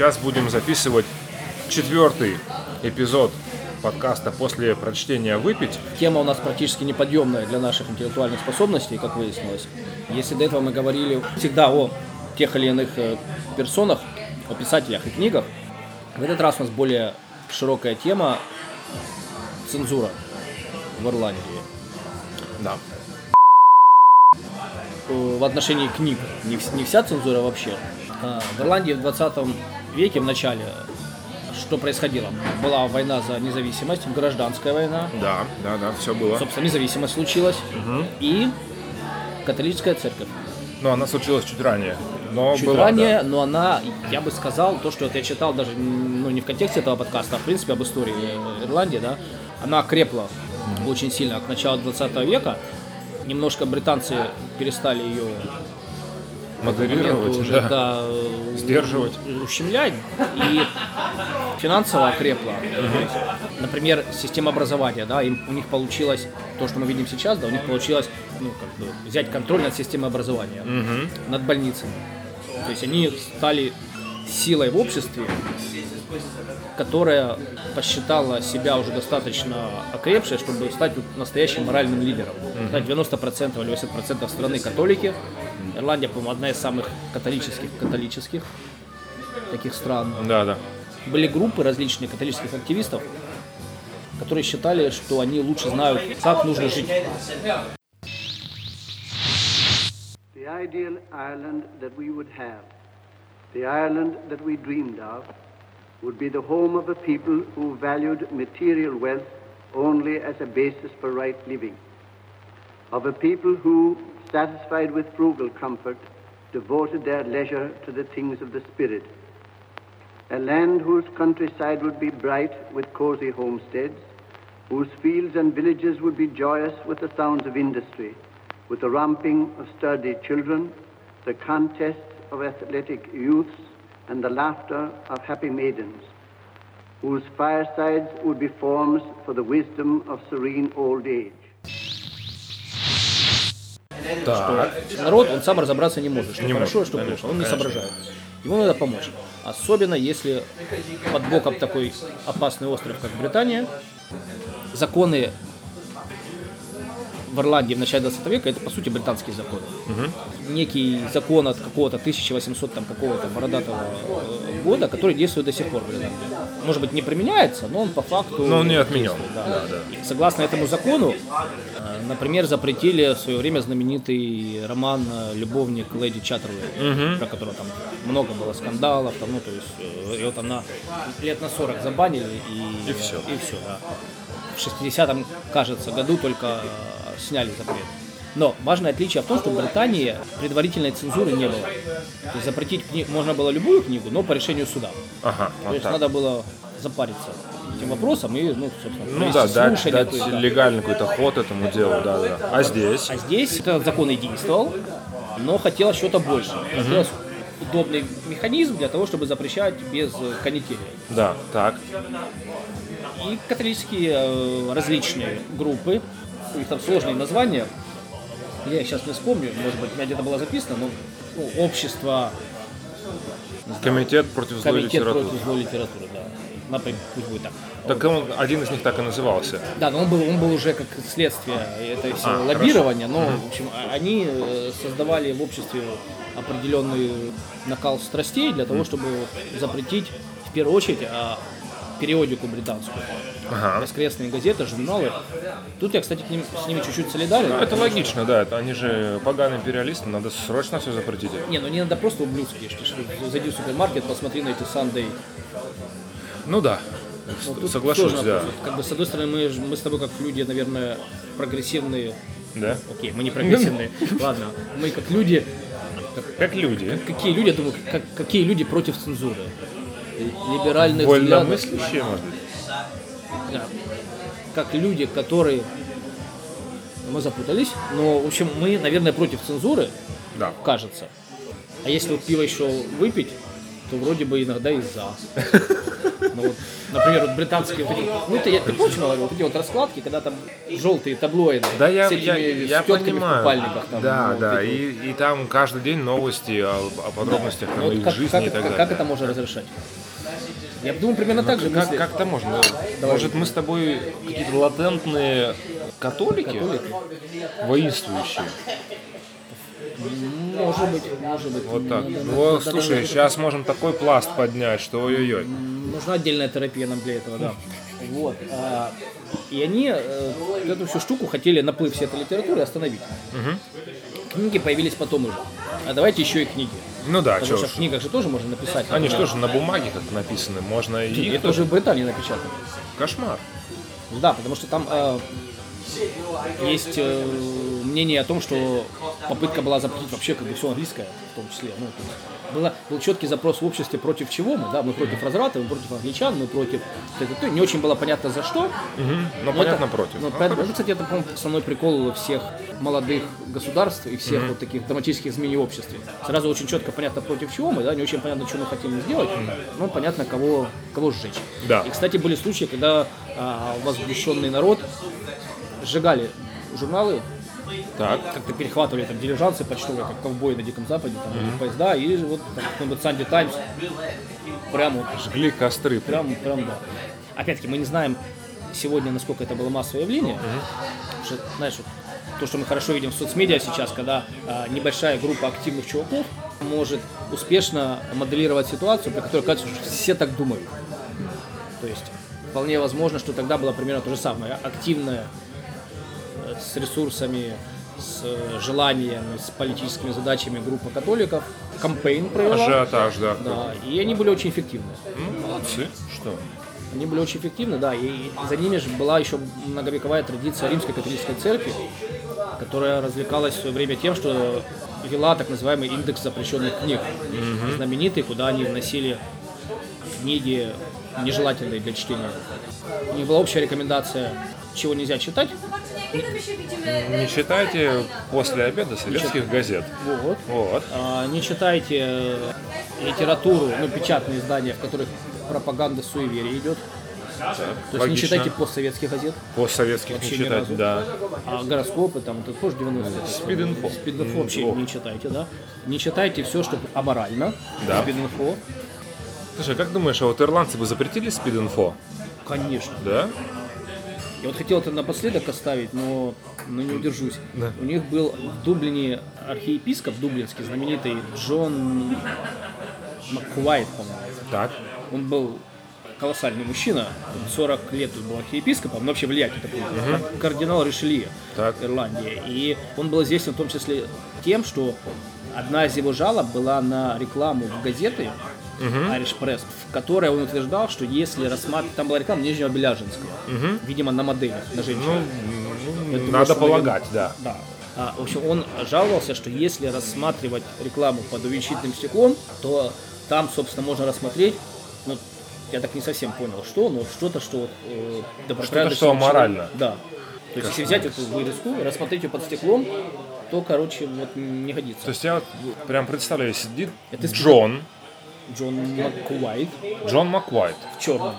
Сейчас будем записывать четвертый эпизод подкаста после прочтения «Выпить». Тема у нас практически неподъемная для наших интеллектуальных способностей, как выяснилось. Если до этого мы говорили всегда о тех или иных э, персонах, о писателях и книгах, в этот раз у нас более широкая тема цензура в Ирландии. Да. Э, В отношении книг не, вс- не вся цензура вообще. А, В Ирландии в 20 веке, в начале, что происходило? Была война за независимость, гражданская война. Да, да, да, все было. Собственно, независимость случилась. И католическая церковь. Но она случилась чуть ранее. Но Чуть была, ранее, но она, я бы сказал, то, что это я читал даже ну, не в контексте этого подкаста, а в принципе об истории Ирландии, да, она крепла очень сильно к началу 20 века. Немножко британцы перестали ее да. Модерировать, уже, да. да, Сдерживать. ущемлять и финансово окрепла. Есть, Например, система образования, да, им, у них получилось то, что мы видим сейчас, да, у них получилось ну, как бы, взять контроль над системой образования, над больницами. То есть они стали силой в обществе, которая посчитала себя уже достаточно окрепшей, чтобы стать настоящим моральным лидером. Знаете, 90% или 80% страны католики. Ирландия, по-моему, одна из самых католических католических таких стран. Да, да. Были группы различных католических активистов, которые считали, что они лучше знают, как нужно жить. The ideal Ireland that we would have, the Ireland that we dreamed of, would be the home of a people who valued material wealth only as a basis for right living, of a people who, satisfied with frugal comfort, devoted their leisure to the things of the Spirit, a land whose countryside would be bright with cosy homesteads, whose fields and villages would be joyous with the sounds of industry, with the romping of sturdy children, the contests of athletic youths, and the laughter of happy maidens, whose firesides would be forms for the wisdom of serene old age. Так. Народ, он сам разобраться не может, что Не хорошо, может, что конечно, плохо. Он не конечно. соображает. Ему надо помочь. Особенно если под боком такой опасный остров, как Британия, законы в Ирландии в начале 20 века это по сути британские законы. Некий закон от какого-то 1800 там какого-то бородатого э, года, который действует до сих пор в Ирландии. Может быть не применяется, но он по факту. Но он не отменен. действует, да. И Согласно этому закону, э, например, запретили в свое время знаменитый роман э, «Любовник леди Чаттерлей», про которого там много было скандалов, там, ну, то есть э, ее там на лет на 40 забанили и, И всё. И все, да. В 60-м, кажется, году только сняли запрет. Но важное отличие в том, что в Британии предварительной цензуры не было. То есть запретить книгу можно было любую книгу, но по решению суда. Ага, То вот есть так. надо было запариться этим вопросом и, ну, собственно, Ну да, дать, дать да. легальный какой-то ход этому делу, да, да. А здесь? А здесь этот закон и действовал, но хотелось что-то больше. Хотелось удобный механизм для того, чтобы запрещать без э, канители. Да, так. И католические э, различные группы, у них там сложные названия, я сейчас не вспомню, может быть, у меня где-то было записано, но ну, общество, Комитет против злой комитет литературы. против злой литературы, да. Например, пусть будет так. Так он, один из них так и назывался. Да, но он был, он был уже как следствие этой всего А, лоббирования, но в общем, а- они э, создавали в обществе определенный накал страстей для того, чтобы запретить в первую очередь а, периодику британскую. Ага. Воскресные газеты, журналы. Тут я, кстати, к ним, с ними чуть-чуть солидарен. Это логично, да. Это они же поганые империалисты, надо срочно все запретить. Не, ну не надо просто ублюдские, что, что зайди в супермаркет, посмотри на эти Sunday. Ну да. Ну, Соглашусь, тоже да. Как бы, с одной стороны, мы, мы с тобой как люди, наверное, прогрессивные. Да? Окей, мы не прогрессивные. Ладно, мы как люди, Как люди. какие люди, я думаю, как, какие люди против цензуры? Либеральных взглядов. Может быть? Да. Как люди, которые... Мы запутались, но, в общем, мы, наверное, против цензуры, Да. кажется. А если вот пиво еще выпить, то вроде бы иногда и за. Ну, вот, например, вот британские вот эти, ну ты точно говорю, вот эти вот раскладки, когда там желтые таблоиды Да, я, с этими я, я тетками в понимаю. купальниках там. да, ну, вот да, и, и там каждый день новости о, о подробностях вот. там, Ну, вот как, жизни как, и так как, далее. как это можно разрешать? Я думаю, примерно так же. Как, мысли. как это можно? Может, мы с тобой какие-то латентные католики, Католики? воинствующие? Может быть, может быть. Вот так. Надо- Ну, надо- слушай, надо- сейчас можем такой пласт поднять, что ой-ой-ой. Нужна отдельная терапия нам для этого, да. Вот. а, и они э, эту всю штуку хотели наплыв всей этой литературы остановить. Книги появились потом уже. А давайте еще и книги. Ну да, Потому что что в книгах же тоже можно написать. Они же на бумаге как написаны, можно и Это уже в Британии напечатано. Кошмар. Да, потому что там э, есть э, мнение о том, что попытка была запретить вообще как бы все английское, в том числе. Ну, то есть было, был четкий запрос в обществе, против чего мы, да, мы против разврата, мы против англичан, мы против... Не очень было понятно за что. Ну, Но понятно, это- против. ну, Ну, поэтому, хорошо. это, кстати, это, по-моему, основной прикол всех молодых государств и всех вот таких драматических изменений в обществе. Сразу очень четко понятно, против чего мы, да, не очень понятно, что мы хотим сделать, но понятно, кого, кого сжечь. Да. И, кстати, были случаи, когда а, возмущенный народ сжигали журналы, Так. как-то перехватывали там дилижансы почтовые, как ковбои на Диком Западе, там, или поезда, и вот там, какой-нибудь Санди Таймс прямо вот Жгли костры. Прям, прям, да. Опять-таки, мы не знаем сегодня, насколько это было массовое явление. Потому что, знаешь, вот то, что мы хорошо видим в соцмедиа сейчас, когда а, небольшая группа активных чуваков может успешно моделировать ситуацию, при которой кажется, что все так думают. То есть вполне возможно, что тогда было примерно то же самое. Активная с ресурсами, с желанием, с политическими задачами группа католиков кампейн провела. Ажиотаж, да. Да, и они были очень эффективны. Молодцы. Что? Они были очень эффективны, да, и за ними же была еще многовековая традиция римской католической церкви, которая развлекалась в свое время тем, что вела так называемый индекс запрещенных книг, знаменитый, куда они вносили книги нежелательные для чтения. У них была общая рекомендация, чего нельзя читать. Не читайте после обеда советских газет. Вот. Вот. А, Не читайте э, литературу, ну, печатные издания, в которых пропаганда суеверия идет. То есть не логично. читайте постсоветских газет. Постсоветских не Вообще читать, разу. да. А гороскопы там, это тоже 90-е. Спид-инфо. Спид-инфо вообще не читайте, да. Не читайте все, что аморально. Да. Спид-инфо. Слушай, как думаешь, а вот ирландцы бы запретили спид-инфо? Конечно. Да? Я вот хотел это напоследок оставить, но, но не удержусь. Да. У них был в Дублине архиепископ дублинский, знаменитый Джон Маккуайт, по-моему. Так. Он был колоссальный мужчина, 40 лет был архиепископом, вообще влиятельный такой, кар- кардинал Ришелье Так. Ирландии. И он был известен в том числе тем, что одна из его жалоб была на рекламу в газеты Irish Press, в которой он утверждал, что если рассматривать... Там была реклама Нижнего Беляжинского, видимо, на моделях, на женщинах. Ну, думаю, надо полагать, да. Да. А, в общем, он жаловался, что если рассматривать рекламу под увеличительным стеклом, то там, собственно, можно рассмотреть, ну, я так не совсем понял, что, но что-то, что вот, э, добропорядочный что человек- аморально. Да. То есть, если взять эту вырезку, рассмотреть ее под стеклом, то, короче, вот не годится. То есть я вот прям представляю, сидит Это Джон, Джон Маккуайт Джон Маквайт, в черном.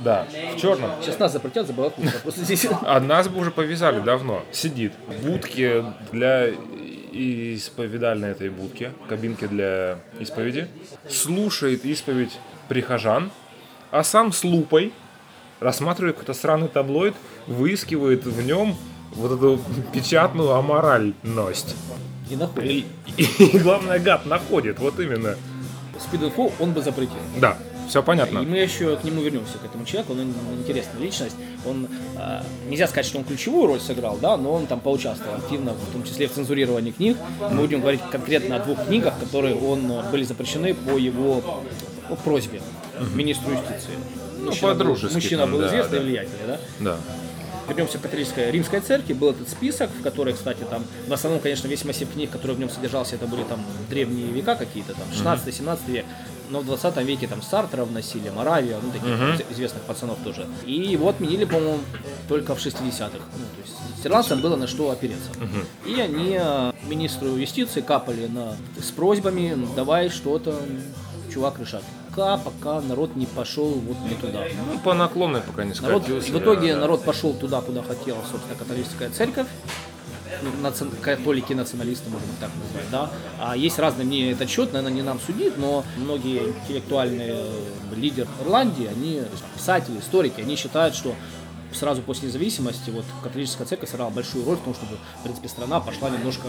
да, в черном. Сейчас нас запретят за балаклаву, просто здесь... А нас бы уже повязали давно. Сидит в будке для исповедальной этой будке, кабинке для исповеди, слушает исповедь прихожан, а сам с лупой рассматривает какой-то сраный таблоид, выискивает в нем вот эту печатную аморальность. И находит. И, и главное, гад находит, вот именно. Спид-инфо он бы запретил. Да, все И понятно. мы еще к нему вернемся, к этому человеку. Он интересная личность. Он э, нельзя сказать, что он ключевую роль сыграл, да, но он там поучаствовал активно, в том числе в цензурировании книг. Мы будем говорить конкретно о двух книгах, которые он э, были запрещены по его по просьбе министру юстиции. Мужчина был- по-дружески Мужчина был да, известный да. и влиятельный, да. Да. Вернемся к католической римской церкви, был этот список, в который, кстати, там, в основном, конечно, весь массив книг, который в нем содержался, это были там древние века какие-то, там, 16-17 век, но в 20 веке там Сартера вносили, Моравия, ну, таких известных пацанов тоже. И его отменили, по-моему, только в 60-х. Ну, то есть ирландцам было на что опереться. И они э, министру юстиции капали на, с просьбами, «Ну, давай что-то, чувак, решать. Пока, пока народ не пошел вот не туда. Ну, по наклонной пока не Народ, скатился. в итоге да. народ пошел туда, куда хотела, собственно, католическая церковь. Ну, наци- католики, националисты, можно так назвать, да. А есть разные мнения этот счет, наверное, не нам судить, но многие интеллектуальные э, лидеры Ирландии, они, писатели, историки, они считают, что сразу после независимости вот католическая церковь сыграла большую роль в том, чтобы, в принципе, страна пошла немножко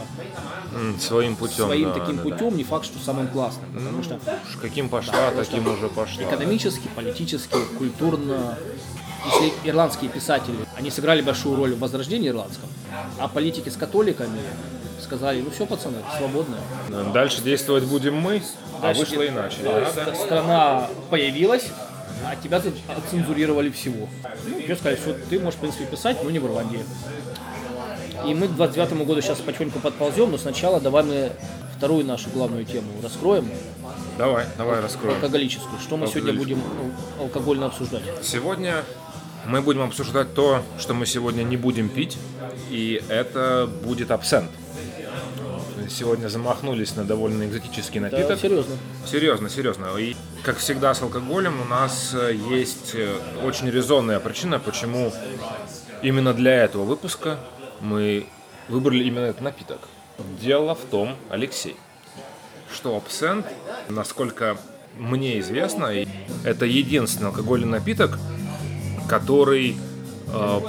Своим путем. своим да, таким да, путем, не факт, что самым классным, потому что да. Уж Каким пошла, таким уже пошла. экономически, политически, культурно. Если ирландские писатели, они сыграли большую роль в возрождении ирландском, а политики с католиками сказали, ну все, пацаны, свободные. Да, Дальше действовать будем мы, а Дальше вышло где- иначе. Да, Да, да. Страна появилась, а тебя тут отцензурировали всего. Ну, тебе сказали, что ты можешь, в принципе, писать, но не в Ирландии. И мы к 29 году сейчас потихоньку подползем, но сначала давай мы вторую нашу главную тему раскроем, Давай, давай раскроем. алкоголическую. Что мы сегодня будем алкогольно обсуждать? Сегодня мы будем обсуждать то, что мы сегодня не будем пить, и это будет абсент. Сегодня замахнулись на довольно экзотический Да, напиток. серьезно. Серьезно, серьезно. И как всегда с алкоголем у нас э, есть э, очень резонная причина, почему именно для этого выпуска мы выбрали именно этот напиток. Дело в том, Алексей, что абсент, насколько мне известно, это единственный алкогольный напиток, который э,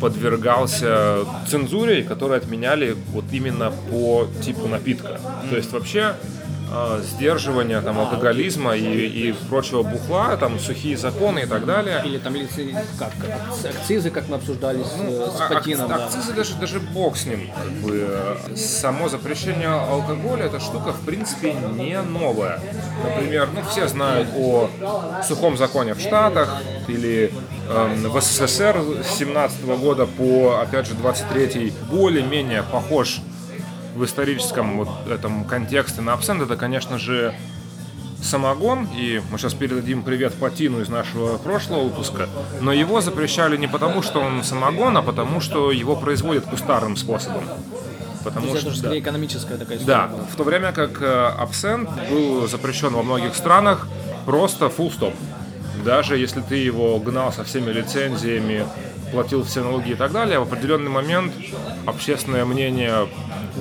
подвергался цензуре, которые отменяли вот именно по типу напитка. То есть вообще э, сдерживание там, алкоголизма и, и прочего бухла, там сухие законы и так далее. Или там лице- как, акци- акцизы, как мы обсуждали с, э, с А- Патином. ак- да. Акцизы даже, даже бог с ним. Э, само запрещение алкоголя, эта штука, в принципе, не новая. Например, ну, все знают о сухом законе в Штатах или эм, в СССР с 17 года по, опять же, 23 более-менее похож в историческом вот этом контексте на абсент. Это, конечно же, самогон, и мы сейчас передадим привет Патину из нашего прошлого выпуска, но его запрещали не потому, что он самогон, а потому, что его производят кустарным способом. То Потому есть что, это же да. скорее экономическая такая история. Да, была. в то время как э, абсент был запрещен во многих странах просто full stop. Даже если ты его гнал со всеми лицензиями, платил все налоги и так далее, в определенный момент общественное мнение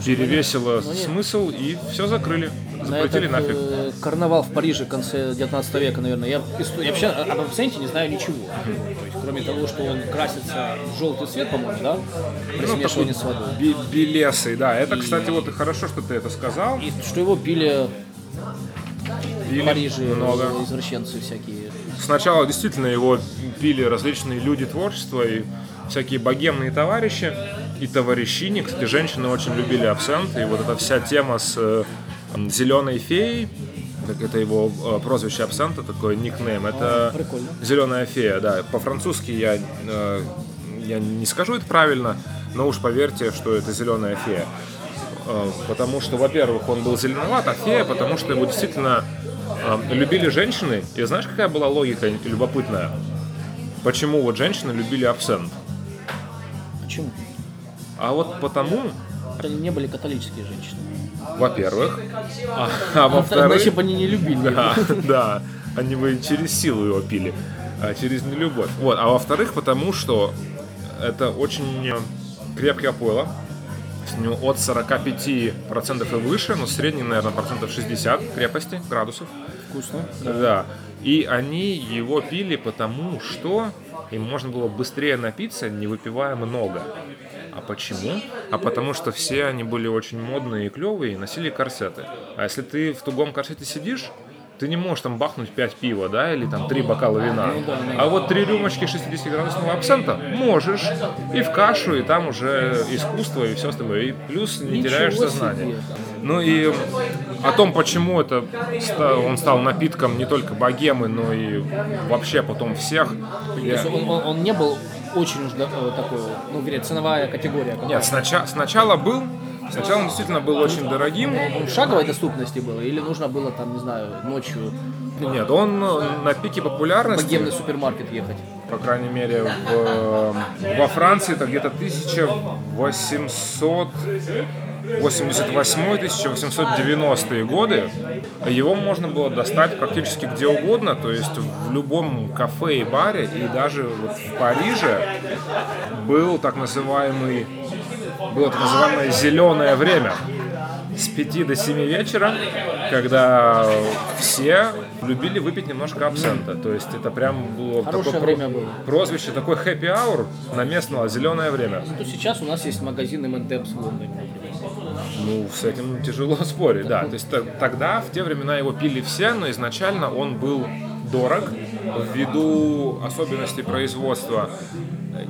перевесило смысл и все закрыли. На Запретили этот, нафиг. э, карнавал в Париже в конце 19 века, наверное, я, я вообще об абсенте не знаю ничего. То есть, кроме того, что он красится в желтый цвет, по-моему, да? При Ну, смешивании с водой. белесый, да. Это, кстати, вот и хорошо, что ты это сказал. И что его пили Пили в Париже много. извращенцы всякие. Сначала действительно его пили различные люди творчества и всякие богемные товарищи и товарищини. Кстати, женщины очень любили абсент. И вот эта вся тема с зеленой феей, так это его э, прозвище абсента, такой никнейм. Это прикольно. зеленая фея, да. По-французски я, э, я не скажу это правильно, но уж поверьте, что это зеленая фея. Э, Потому что, во-первых, он был зеленоват, а фея, потому что его действительно э, любили женщины. И знаешь, какая была логика любопытная? Почему вот женщины любили абсент? Почему? А вот потому, Это не были католические женщины. во-первых, а, а во-вторых, Иначе бы они не любили. да, да, они бы через силу его пили, а через нелюбовь. Вот, а во-вторых, потому что это очень крепкое пойло, него от 45% и выше, но средний, наверное, процентов 60 крепости градусов. Вкусно. Да. И они его пили потому, что им можно было быстрее напиться, не выпивая много. А почему? А потому что все они были очень модные и клевые и носили корсеты. А если ты в тугом корсете сидишь, ты не можешь там бахнуть 5 пива, да, или там 3 бокала вина. А вот 3 рюмочки 60-градусного абсента можешь. И в кашу, и там уже искусство, и все остальное. И плюс не Ничего теряешь сознание. Ну и о том, почему это он стал напитком не только богемы, но и вообще потом всех. Я- он, он- он не был очень уж э, такой, ну, вернее, ценовая категория. Нет, сначала, сначала был, сначала он действительно был очень дорогим. Он в шаговой доступности было, или нужно было там, не знаю, ночью Нет, он на пике популярности, богемный супермаркет ехать? по крайней мере, в- во Франции это где-то 1888-1890 годы. Его можно было достать практически где угодно, то есть в любом кафе и баре, и даже вот в Париже был так называемый было так называемое зеленое время с 5 до 7 вечера, когда все любили выпить немножко абсента. То есть это прям было Хорошее такое время было. прозвище, такой happy hour на местного зеленое время. То сейчас у нас есть магазин M&M's в Лондоне. Ну, с этим тяжело спорить, да. То есть тогда, в те времена его пили все, но изначально он был дорог ввиду особенностей производства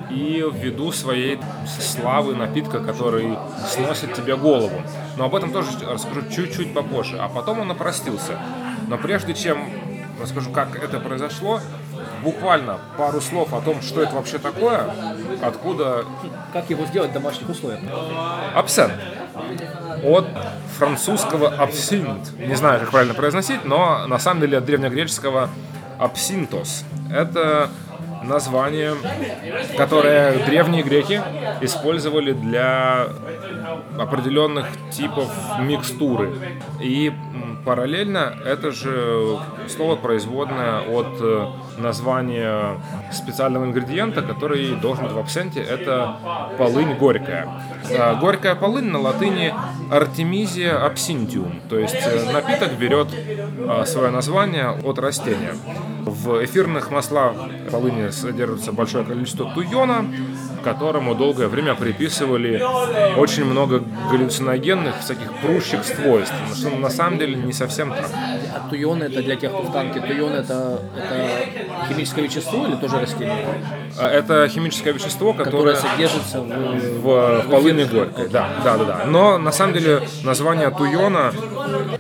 и ввиду своей славы напитка, который сносит тебе голову. Но об этом тоже расскажу чуть-чуть попозже. А потом он опростился. Но прежде чем расскажу, как это произошло, буквально пару слов о том, что это вообще такое, откуда Как его сделать в домашних условиях? Абсент. От французского абсинт. Не знаю, как правильно произносить, но на самом деле от древнегреческого абсинтос. Это название, которое древние греки использовали для определенных типов микстуры. И параллельно это же слово производное от э, названия специального ингредиента, который должен быть в абсенте, это полынь горькая. А Горькая полынь на латыни Artemisia absinthium, то есть э, напиток берет а, свое название от растения. В эфирных маслах полыни содержится большое количество туйона, которому долгое время приписывали очень много галлюциногенных, всяких прущих свойств, что на самом деле не совсем так. А туйон это для тех, кто в танке. Туйон это, это химическое вещество или тоже растение? А Это химическое вещество, Которое которое содержится в... в, в полыни горькой. Да, да, да, да. Но на самом деле название туйона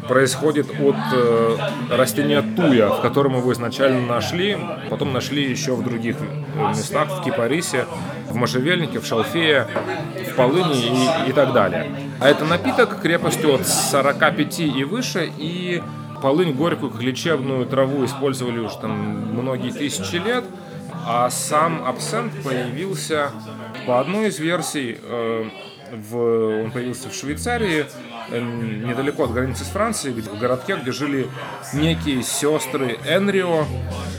происходит от э, растения туя, в котором его изначально нашли, потом нашли еще в других э, местах, в Кипарисе, в можжевельнике, в шалфее, в полыни и, и так далее. А это напиток крепостью от 45 и выше, и полынь горькую как лечебную траву использовали уже там многие тысячи лет, а сам абсент появился по одной из версий, э, в, он появился в Швейцарии, э, недалеко от границы с Францией, в городке, где жили некие сестры Энрио,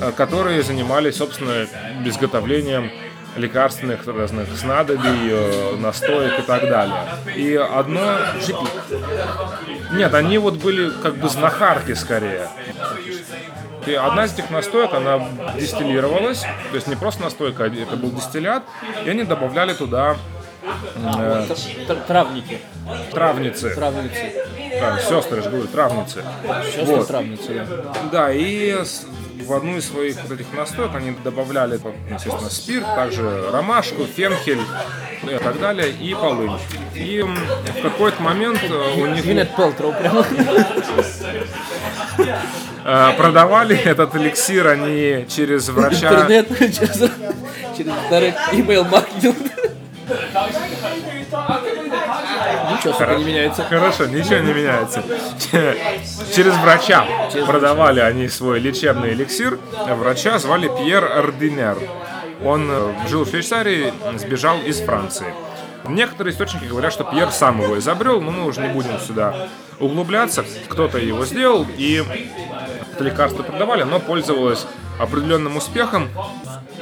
э, которые занимались, собственно, изготовлением лекарственных разных снадобий, э, настоек и так далее. И одно... Нет, они вот были как бы знахарки скорее. И одна из этих настоек, она дистиллировалась, то есть не просто настойка, а это был дистиллят, и они добавляли туда э, Тр- Травники. травницы, Травницы. да, сестры, же говорю, травницы. Сейчас Вот. травницы, да. Да, и в одну из своих вот этих настоек они добавляли, естественно, спирт, также ромашку, фенхель и так далее, и полынь. И в какой-то момент э, у них Gwyneth Пелтроу прямо. э, продавали этот эликсир они через врача. Интернет через, через direct Ничего, не меняется. Хорошо, ничего не меняется. Через врача продавали они свой лечебный эликсир. Врача звали Пьер Ординер. Он э, жил в Швейцарии, сбежал из Франции. Некоторые источники говорят, что Пьер сам его изобрел, но мы уже не будем сюда углубляться. Кто-то его сделал, и это лекарство продавали, оно пользовалось определенным успехом.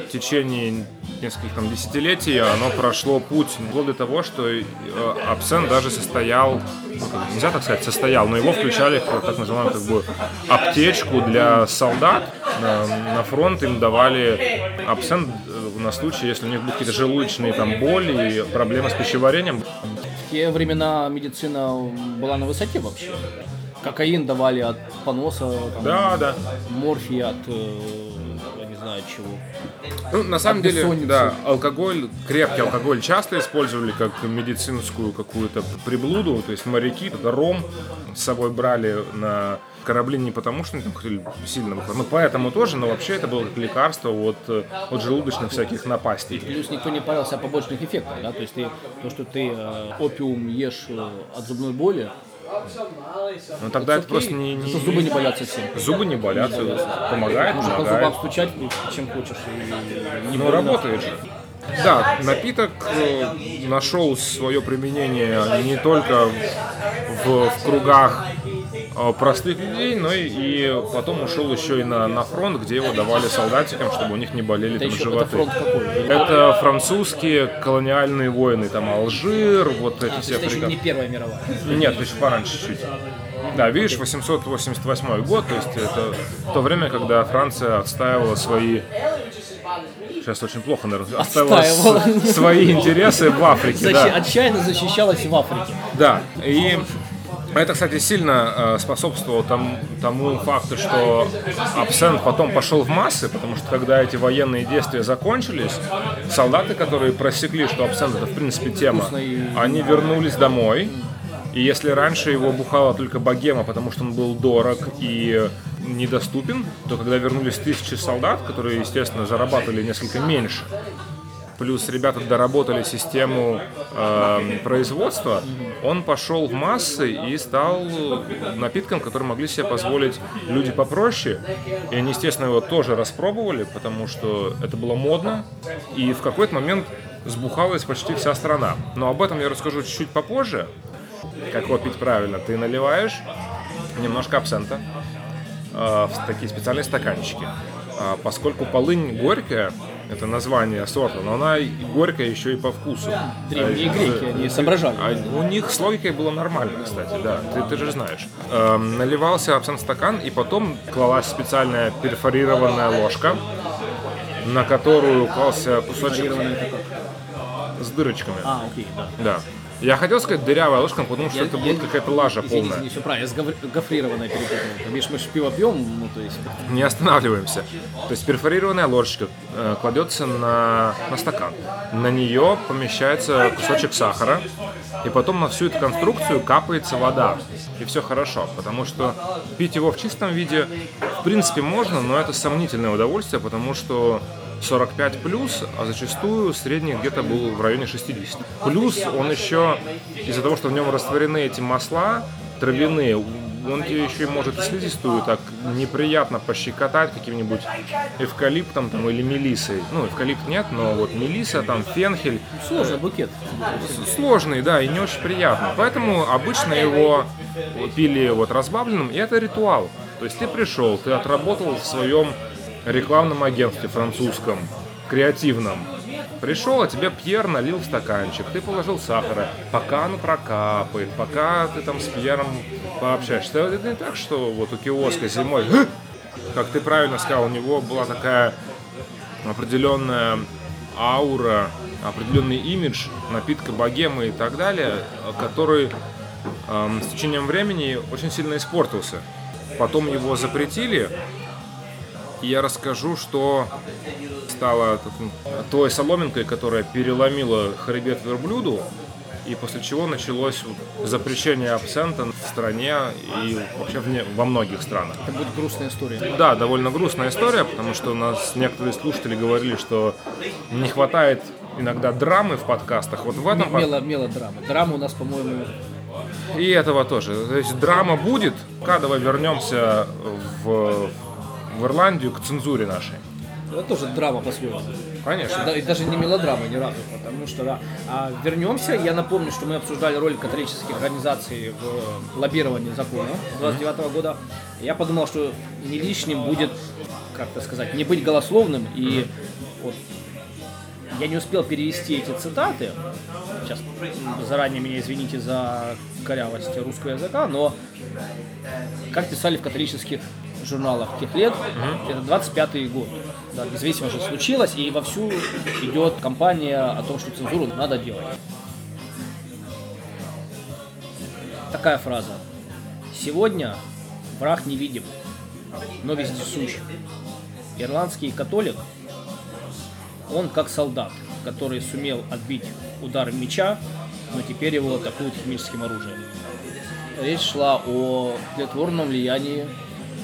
В течение нескольких там, десятилетий оно прошло путь вплоть до того, что э, абсент даже состоял, ну, как, нельзя так сказать, состоял, но его включали в так называемую как бы аптечку для солдат. На, на фронт им давали абсент э, на случай, если у них будут какие-то желудочные там боли и проблемы с пищеварением. В те времена медицина была на высоте вообще. Кокаин давали от поноса, там, Да, да. морфий от, э, знаю от чего. Ну, на самом От деле, да, алкоголь, крепкий алкоголь часто использовали как медицинскую какую-то приблуду. То есть моряки это ром с собой брали на корабли не потому, что они там хотели сильно выходить, ну поэтому тоже, но вообще это было как лекарство от, от желудочных всяких напастей. Плюс никто не парился о побочных эффектах, да, то есть ты, то, что ты э, опиум ешь э, от зубной боли, Но тогда это окей, просто не, не- зубы не болят совсем. зубы не болят, помогает, Можно по помогает. зубам стучать, чем хочешь. И не Ну, работает же. Да, напиток э, нашел свое применение не только в, в кругах простых людей, но и, и потом ушел еще и на, на фронт, где его давали солдатикам, чтобы у них не болели Это там еще животы. это? Это французские колониальные войны, там Алжир, вот эти А, все это еще не Первая мировая. Нет, еще пораньше чуть. Да, видишь, 888 год, то есть это то время, когда Франция отстаивала свои... Сейчас очень плохо, наверное. Отстаивала Отстаивала. свои интересы в Африке, Защи- да. Отчаянно защищалась в Африке. Да, и это, кстати, сильно э, способствовало тому, тому факту, что абсент потом пошел в массы, потому что когда эти военные действия закончились, солдаты, которые просекли, что абсент это в принципе тема, они вернулись домой. И если раньше его бухала только богема, потому что он был дорог и недоступен, то когда вернулись тысячи солдат, которые, естественно, зарабатывали несколько меньше, плюс ребята доработали систему э, производства, он пошел в массы и стал напитком, который могли себе позволить люди попроще. И они, естественно, его тоже распробовали, потому что это было модно. И в какой-то момент сбухалась почти вся страна. Но об этом я расскажу чуть-чуть попозже. Как его пить правильно. Ты наливаешь немножко абсента э, в такие специальные стаканчики. А поскольку полынь горькая, это название сорта, но она и горькая еще и по вкусу. Древние А, греки, э, они соображали. а у них с логикой было нормально, кстати, да, ты, ты же знаешь. Эм, наливался абсент стакан, и потом клалась специальная перфорированная ложка, на которую клался кусочек с дырочками. А, окей, да. Да. Я хотел сказать дырявая ложка, потому что Я- это я- будет какая-то лажа Извини, полная. извини, все правильно, я с гофри- гофрированное перепутал. Видишь, мы же пиво пьем, ну то есть... не останавливаемся. То есть перфорированная ложечка э, кладется на, на стакан. На нее помещается кусочек сахара, и потом на всю эту конструкцию капается вода. И все хорошо, потому что пить его в чистом виде в принципе можно, но это сомнительное удовольствие, потому что 45 плюс, а зачастую средний где-то был в районе 60. Плюс он еще из-за того, что в нем растворены эти масла травяные, он тебе еще и может слизистую так неприятно пощекотать каким-нибудь эвкалиптом там, или мелисой. Ну, эвкалипт нет, но вот мелиса, там, фенхель, Сложный букет. сложный, да, и не очень приятно. Поэтому обычно его пили вот разбавленным, и это ритуал. То есть ты пришел, ты отработал в своем рекламном агентстве французском, креативном. Пришел, а тебе Пьер налил в стаканчик, ты положил сахара, пока оно прокапает, пока ты там с Пьером пообщаешься. Это не так, что вот у киоска зимой, как ты правильно сказал, у него была такая определенная аура, определенный имидж напитка богемы и так далее, который эм, с течением времени очень сильно испортился. Потом его запретили, и я расскажу, что стало таким- той соломинкой, которая переломила хребет верблюду, и после чего началось запрещение абсента в стране и вообще вне- во многих странах. Это будет грустная история. Да, довольно грустная история, потому что у нас некоторые слушатели говорили, что не хватает иногда драмы в подкастах. Вот в этом под- Мело, мелодрама. Драма у нас, по-моему, и этого тоже. То есть драма будет, давай вернемся в, в Ирландию к цензуре нашей. это тоже драма по-своему. Конечно. Да, и даже не мелодрама ни разу, потому что, да. А вернемся, я напомню, что мы обсуждали роль католических организаций в лоббировании закона 29 года. Я подумал, что не лишним будет, как то сказать, не быть голословным и вот я не успел перевести эти цитаты. Сейчас заранее меня извините за корявость русского языка, но как писали в католических журналах тех лет, это 25-й год. Да, независимо, что случилось, и вовсю идет кампания о том, что цензуру надо делать. Такая фраза. Сегодня враг невидим, но вездесущ. Ирландский католик, он как солдат, который сумел отбить удар меча, но теперь его атакуют химическим оружием. Речь шла о тлетворном влиянии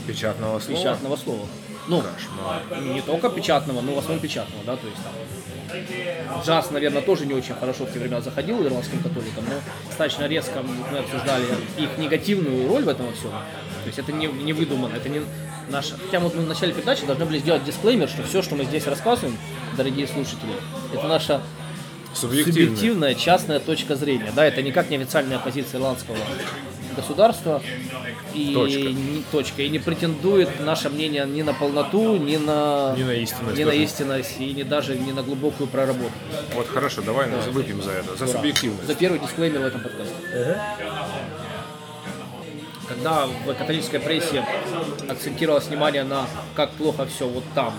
Печатного слова. печатного слова. Ну, Кошмар. не только печатного, но в основном печатного, да, то есть там джаз, наверное, тоже не очень хорошо в те времена заходил ирландским католикам, но достаточно резко мы обсуждали их негативную роль в этом всем. То есть это не, не выдумано, это не, наша... Хотя вот мы в начале передачи должны были сделать дисклеймер, что все, что мы здесь рассказываем, дорогие слушатели, это наша Субъективно. субъективная частная точка зрения. Да, это никак не официальная позиция ирландского государства. И Точка. Не, точка. И не претендует наше мнение ни на полноту, ни на, Не на истинность. ни на истинность, и не даже не на глубокую проработку. Вот хорошо, давай выпьем за это, за субъективность. За первый дисклеймер в этом подкасте. Когда в католической прессе акцентировалось внимание на как плохо все вот там,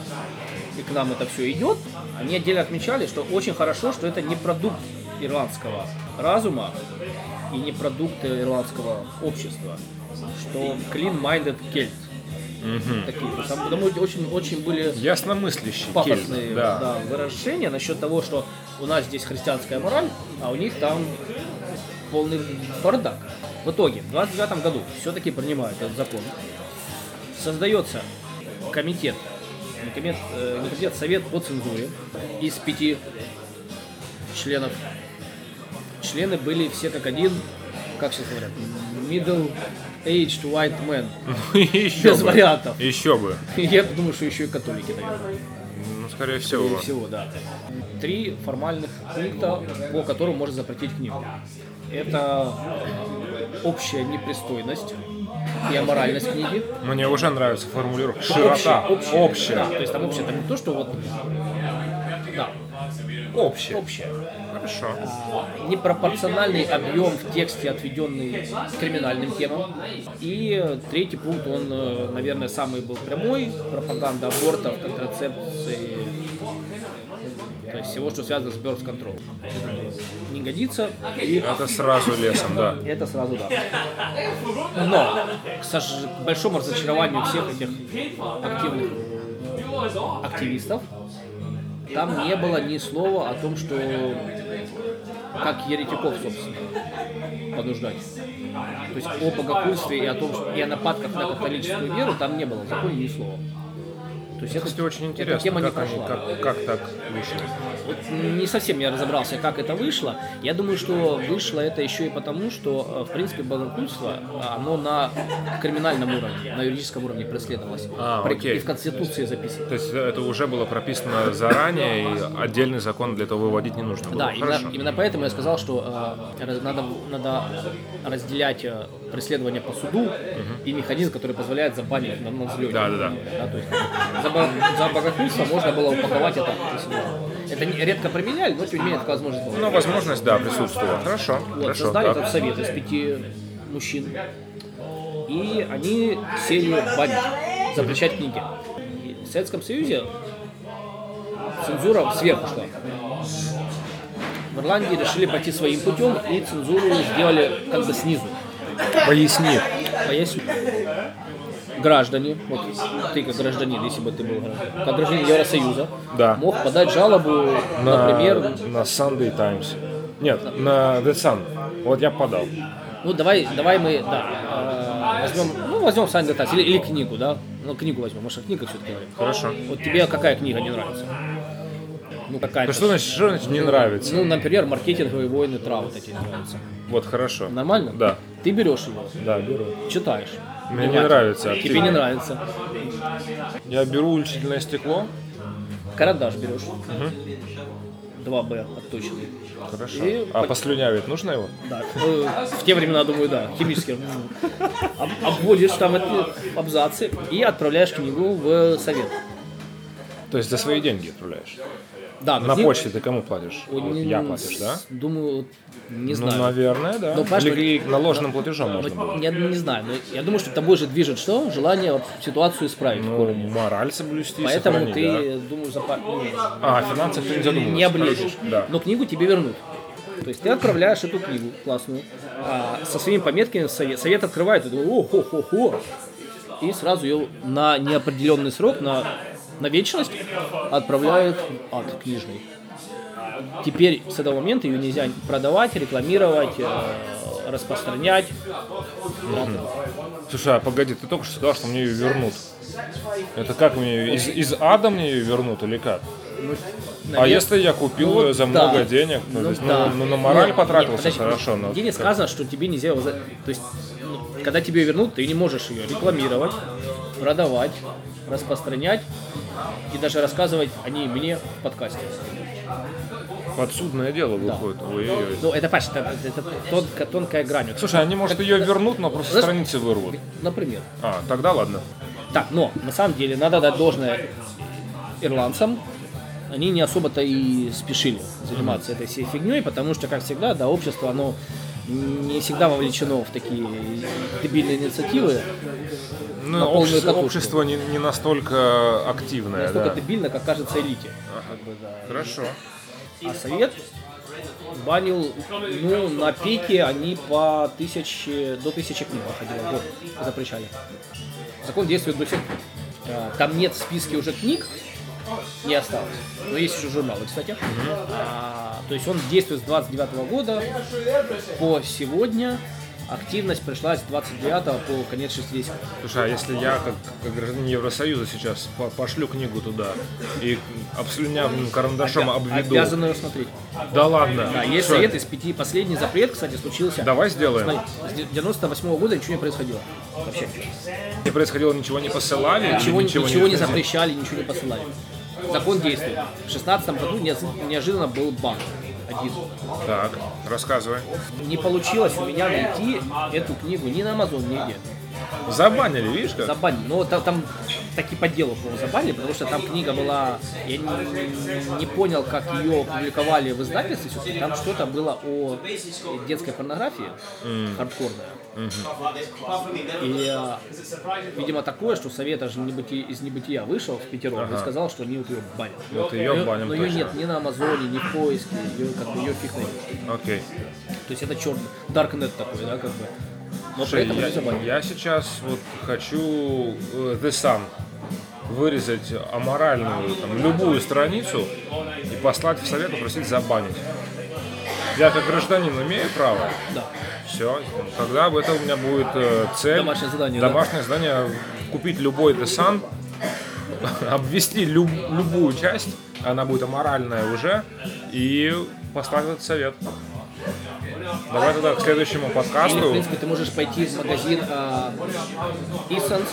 и к нам это все идет, они отдельно отмечали, что очень хорошо, что это не продукт ирландского разума и не продукт ирландского общества, что clean-minded кельт. Такие, есть там, потому что очень, очень были Ясномыслящий. пафосные кельт, да. да, выражения насчет того, что у нас здесь христианская мораль, а у них там полный бардак. В итоге, в 29 году все-таки принимают этот закон. Создается комитет, комитет, э, комитет, совет по цензуре из пяти членов. Члены были все как один, как сейчас говорят, middle-aged white men. Еще Без бы. вариантов. Еще бы. Я думаю, что еще и католики, наверное. Ну, скорее Скорее всего. всего, да. Три формальных пункта, по которым можно запретить книгу. Это общая непристойность и аморальность книги. Мне уже нравится формулировка. Широта. Общая. Общая. Да, то есть там общее, там не то, что вот... Да, Общая. общее. Хорошо. Непропорциональный объем в тексте, отведенный криминальным темам. И третий пункт, он, э, наверное, самый был прямой. Пропаганда абортов, контрацепции, то есть всего, что связано с birth control. Не годится, и Это сразу лесом, да. это сразу да. Но, к, сож- к большому разочарованию всех этих активных активистов, там не было ни слова о том, что как еретиков, собственно, понуждать. То есть о богохульстве и о том, что и о нападках на католическую веру там не было в законе ни слова. То есть это, Кстати, очень эта интересно, тема не как, они, как, как так вышло. Не совсем я разобрался, как это вышло. Я думаю, что вышло это еще и потому, что, э, в принципе, богохульство, э, оно на криминальном уровне, на юридическом уровне преследовалось. А, При- окей. И в Конституции записано. То есть это уже было прописано заранее, и отдельный закон для этого выводить не нужно было. Да, именно, Хорошо. именно поэтому я сказал, что э, надо, надо разделять э, преследование по суду и механизм, который позволяет забанить на, на взлете. Да, да, да. то есть, за, за можно было упаковать это. Это не- редко применяли, но тем не менее такая возможность была. Ну, возможность, да, присутствовала. Хорошо, Вот, хорошо. создали так. этот совет из пяти мужчин. И они сели банить, запрещать книги. И в Советском Союзе цензура сверху шла. В Ирландии решили пойти своим путем и цензуру сделали как бы снизу. Поясни. Поясню. Граждане, вот ты как гражданин, если бы ты был гражданином, как гражданин Евросоюза, Да. мог подать жалобу, На, например, на Sunday Times. Нет, на The Sun. Вот я подал. Ну давай, давай мы, да, э, возьмем, ну возьмем Sunday Times или, или книгу, да, ну книгу возьмем, может о книгах все-таки говорим. Хорошо. Вот тебе какая книга не нравится? Ну какая? Ну что значит, что значит не нравится? Ну, например, маркетинговые войны трав вот эти нравятся. Вот хорошо. Нормально? Да. Ты берешь его, Да, беру. читаешь. Мне не нравится. а Тебе ты? не нравится. Я беру увеличительное стекло. Карандаш берешь. 2Б отточенный. Хорошо. И А по- послюнявить нужно его? Да. э, В те времена, думаю, да, химически. Обводишь там абзацы и отправляешь книгу в совет. То есть за свои деньги отправляешь? Да, но На книг- почте ты кому платишь? Ой, Вот не- я платишь, да? Думаю, не Ну, знаю. наверное, да. Понимаешь, Или ну, наложенным платежом Ну, можно было. Я не знаю, но я думаю, что тобой же движет что? Желание ситуацию исправить. Ну, мораль соблюсти, Поэтому ты, думаю, запа- ну, да. А, о финансах ты не задумывался. не облезешь. Да. Но книгу тебе вернут. То есть ты отправляешь эту книгу классную а, со своими пометками совет. Совет открывает, и думает, о хо хо хо И сразу ее на неопределенный срок, на, на вечность отправляют ад книжный. Теперь с этого момента ее нельзя продавать, рекламировать, э, распространять. Слушай, а погоди, ты только что сказал, что мне ее вернут. Это как мне ее, из, из ада мне ее вернут или как? А Навер- если я купил Ну, ее за да. много денег, то Ну есть, ну, да. ну, на мораль Нет, потратился нет, подожди, хорошо, но не как- сказано, что тебе нельзя его... за- То есть, ну, когда тебе ее вернут, ты не можешь ее рекламировать, продавать, распространять и даже рассказывать о ней мне в подкасте. Подсудное дело выходит. Ой-ой-ой. Ну, это, Паш, это, это тонкая, тонкая грань. Слушай, они, может, ее вернут, но просто Знаешь- страницы вырвут. Например. А, тогда ладно. Так, но на самом деле надо дать должное ирландцам. Они не особо-то и спешили заниматься этой всей фигней, потому что, как всегда, да, общество, оно не всегда вовлечено в такие дебильные инициативы. Ну, На общество, катушку. общество не, не настолько активное, Настолько да. дебильно, как кажется элите. Как бы, да. Хорошо. А совет банил, ну, на пике они по тысяче, до тысячи книг выходило в год, запрещали. Закон действует до сих пор. А, Там нет в списке уже книг, не осталось. Но есть еще журналы, кстати. А, то есть он действует с 29 года по сегодня. Активность пришлась с 29 по конец 60 Слушай, а если я, как, как гражданин Евросоюза, сейчас по- пошлю книгу туда и обслюнявым карандашом обведу... Обязан ее смотреть. Да ладно. Да, есть Что, совет из пяти. Последний запрет, кстати, случился. Давай сделаем. Смотри, с 98 года ничего не происходило. Вообще. Не происходило, ничего не посылали? или Ничего, ничего, не выходило? запрещали, ничего не посылали. Закон действует. В 16 году неожи- неожиданно был бан. Один. Так, рассказывай. Не получилось у меня найти эту книгу ни на Amazon, нигде. Забанили, видишь как? Забанили. Но та- там таки по делу по забанили, потому что там книга была... Я не, не понял, как ее опубликовали в издательстве. Там что-то было о детской порнографии, хардкорная. И, э, видимо, такое, что совет аж из небытия вышел в Питером и сказал, что они вот ее банят. Вот Но- баним Но ее точно. нет ни на Амазоне, ни в поиске, ее, как бы, ее фиг найдешь. Окей. То есть это черный, даркнет такой, да, как бы. Но Слушай, при этом я, я сейчас вот хочу э, The Sun вырезать аморальную, там, любую страницу и послать в совет, попросить забанить. Я как гражданин имею право? Да. Все, тогда это у меня будет э, цель. Домашнее задание, да? Домашнее задание купить любой Sun, обвести люб- любую часть, она будет аморальная уже, и послать этот совет. Давай тогда к следующему Или, в подкасту. принципе, ты можешь пойти в магазин э, Essence,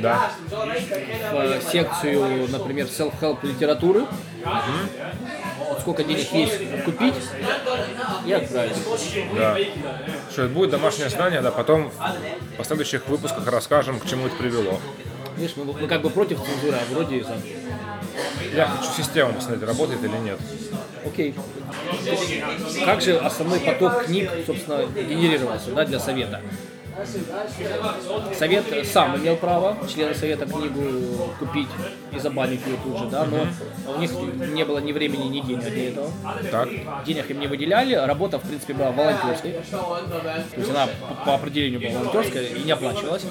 Да. в э, секцию, например, self-help литературы. Вот сколько денег есть купить и отправить. Да. Что это будет домашнее задание, да, потом в последующих выпусках расскажем, к чему это привело. Видишь, мы, мы как бы против цензуры, а вроде и за. Я хочу систему посмотреть, работает или нет. Окей. Как же основной поток книг, собственно, генерировался да, для совета? Совет сам имел право, члены совета книгу купить и забанить ее тут же, да, но у них не было ни времени, ни денег для этого. Так? Денег им не выделяли, работа, в принципе, была волонтерской. То есть она по- по определению была волонтерская и не оплачивалась.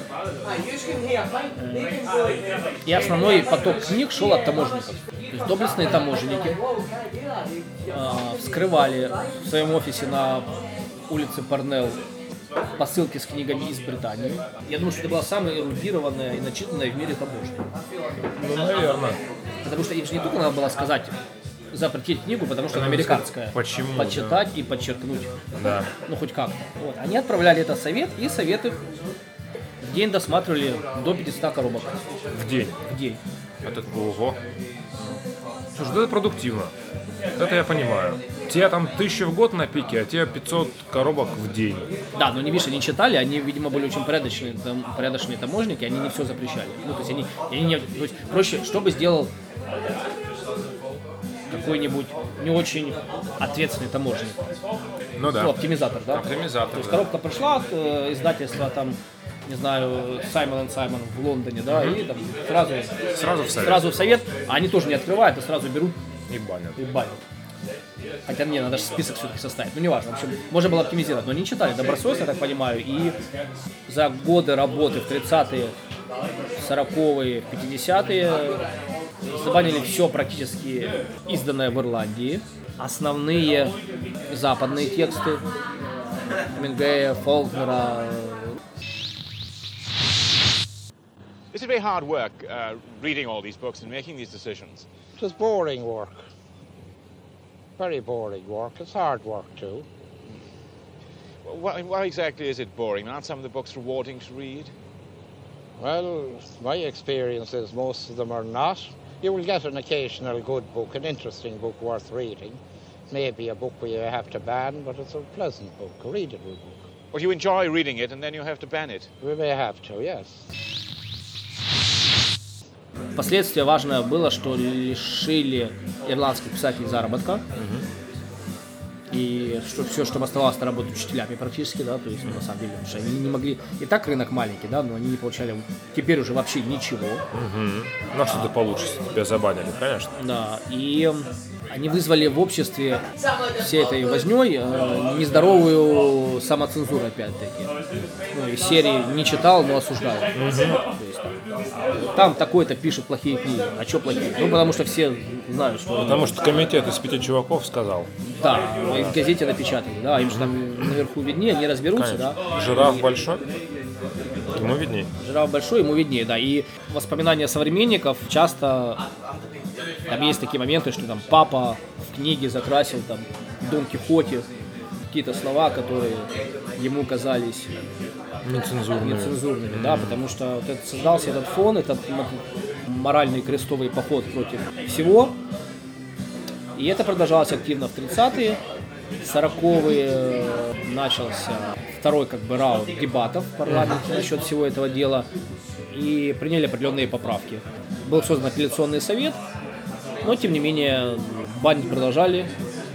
И основной поток книг шел от таможенников. То есть доблестные таможенники а, вскрывали в своем офисе на улице Парнелл посылки с книгами из Британии. Я думаю, что это была самая эрудированная и начитанная в мире таможня. Ну, наверное. Потому что им же не только надо было сказать запретить книгу, потому что она американская. Почему, Почитать и подчеркнуть. Да. Ну, хоть как-то. Вот. Они отправляли это совет, и совет их в день досматривали до 500 коробок. В день. В день. Это ого. Слушай, да это продуктивно. Это я понимаю. Те там тысячи в год на пике, а те 500 коробок в день. Да, но не видишь, они читали, они, видимо, были очень порядочные, там, порядочные таможенники, они не все запрещали. Ну, то есть они, они не, то есть проще, что бы сделал какой-нибудь не очень ответственный таможенник, Ну да. ну, оптимизатор, да? Оптимизатор, То есть да. коробка пришла от э, издательства там, не знаю, Саймон Саймон в Лондоне, да, и там сразу, Сразу в совет. сразу в совет, а они тоже не открывают, а сразу берут И банят. и банят. Хотя мне надо же список все-таки составить. Ну, неважно. В общем, можно было оптимизировать. Но не читали добросовестно, я так понимаю. И за годы работы в 30-е, 40-е, 50-е забанили все практически изданное в Ирландии. Основные западные тексты Мингея, Фолкнера, It's a very hard work uh, reading all these books and making these decisions. It was boring work. Very boring work. It's hard work too. Why, why exactly is it boring? Aren't some of the books rewarding to read? Well, my experience is most of them are not. You will get an occasional good book, an interesting book worth reading. Maybe a book where you have to ban, but it's a pleasant book, a readable book. Well, you enjoy reading it and then you have to ban it. We may have to, yes. Впоследствии важно было, что лишили ирландских писателей заработка. И что все, что оставалось, это работать учителями практически, да, то есть, ну, на самом деле, потому что они не могли, и так рынок маленький, да, но они не получали теперь уже вообще ничего. Ну, а что ты получишь, если тебя забанили, конечно. Да, и они вызвали в обществе всей этой возней э, нездоровую самоцензуру опять-таки. Ну, из серии не читал, но осуждал. То есть, там, там такой-то пишет плохие книги. А что плохие? Ну, потому что все знают, что... Потому что комитет из пяти чуваков сказал. Да, и в газете напечатали, да, им же там наверху виднее, они разберутся, да. Жираф большой? Ему видней. Жираф большой, ему виднее, да. И воспоминания современников часто там есть такие моменты, что там папа в книге закрасил там Дон Кихоте какие-то слова, которые ему казались Нецензурные. нецензурными, да, потому что вот этот, создался этот фон, этот моральный крестовый поход против всего. И это продолжалось активно в 30-е, 40-е э, начался второй как бы раунд дебатов в парламенте насчет всего этого дела и приняли определенные поправки. Был создан апелляционный совет, но тем не менее банить продолжали